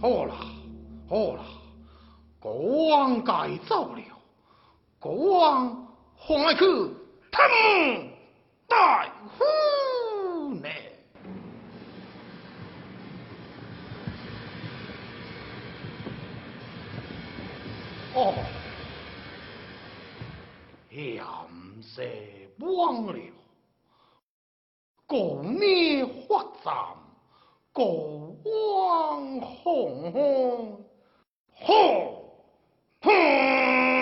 好啦，好啦，国王该走了，国王快去探大夫呢。哦，也唔是忘了，国灭发展，国王红红，红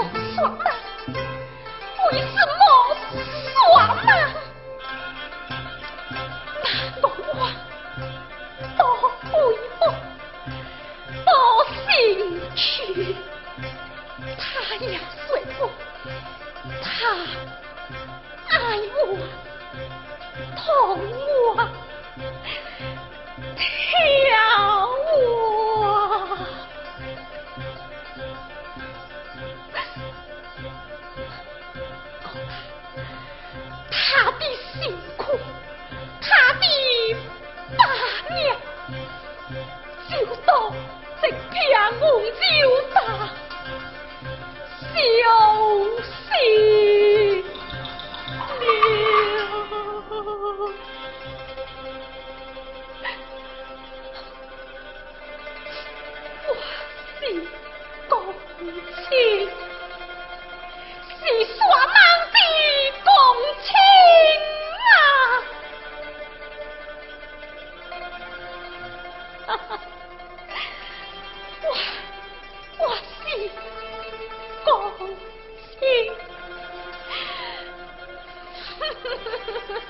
好爽啊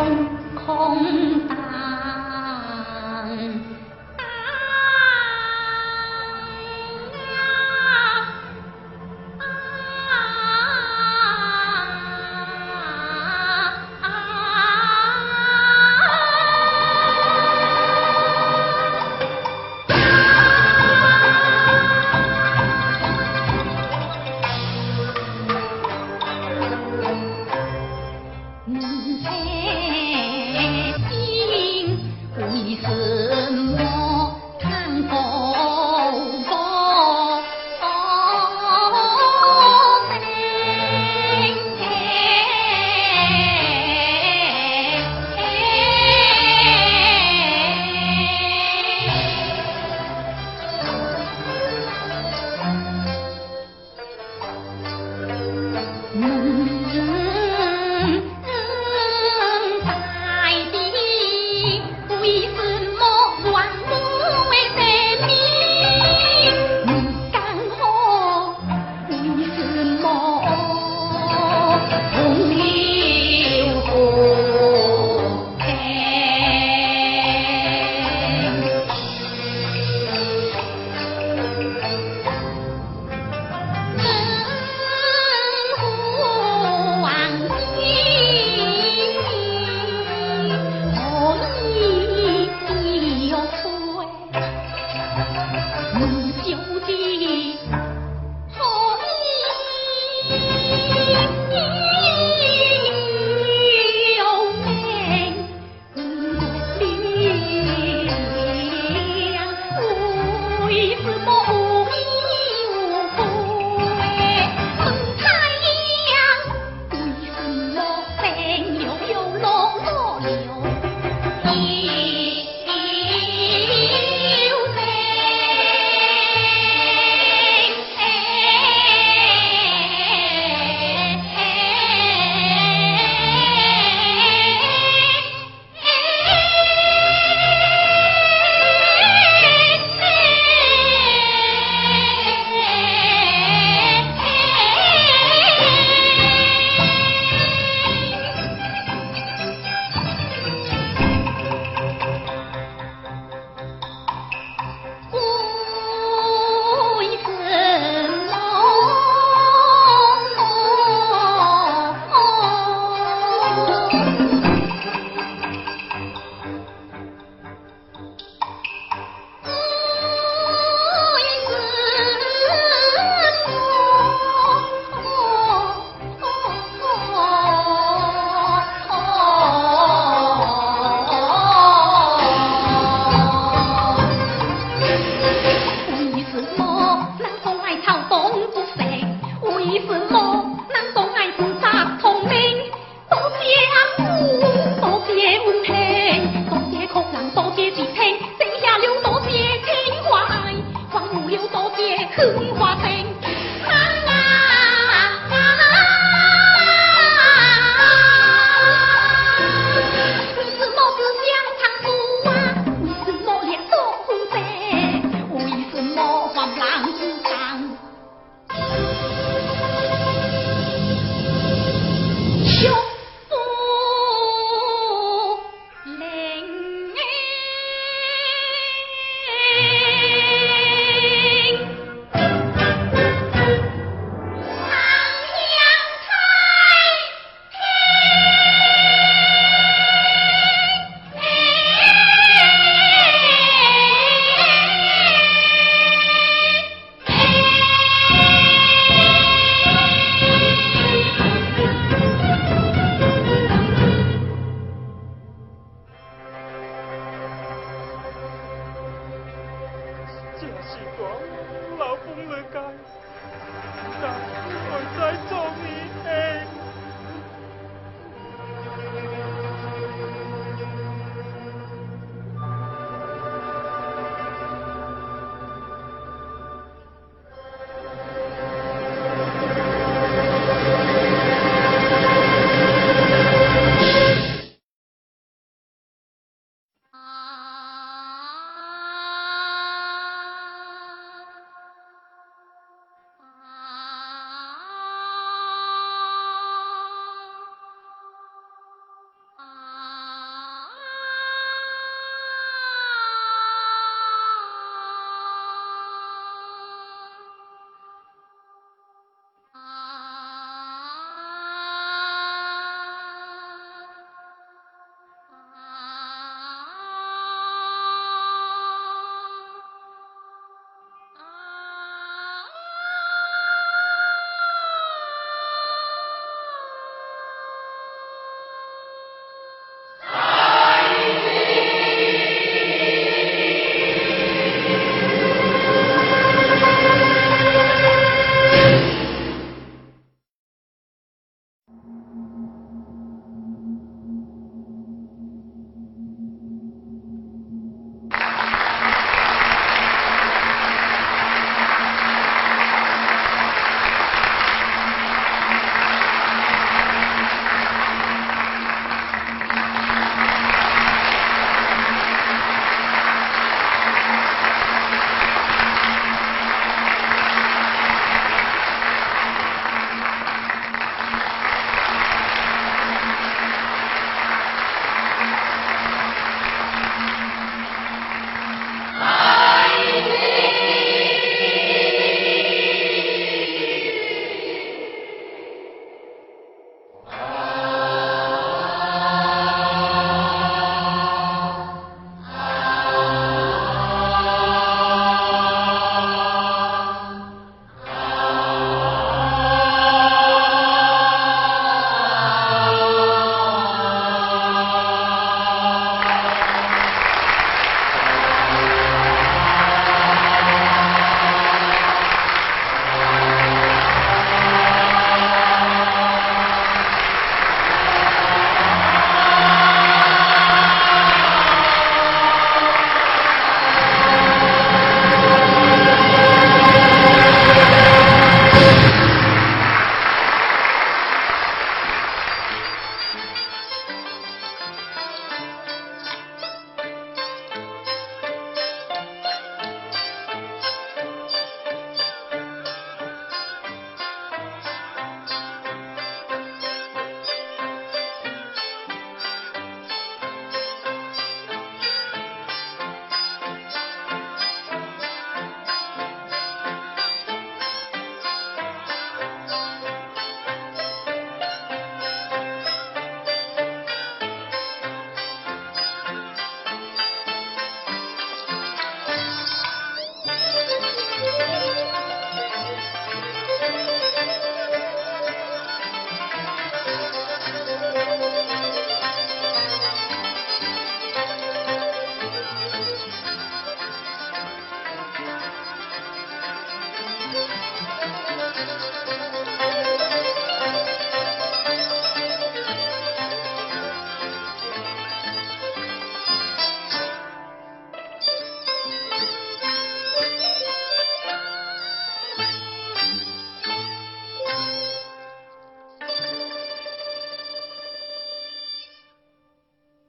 空空荡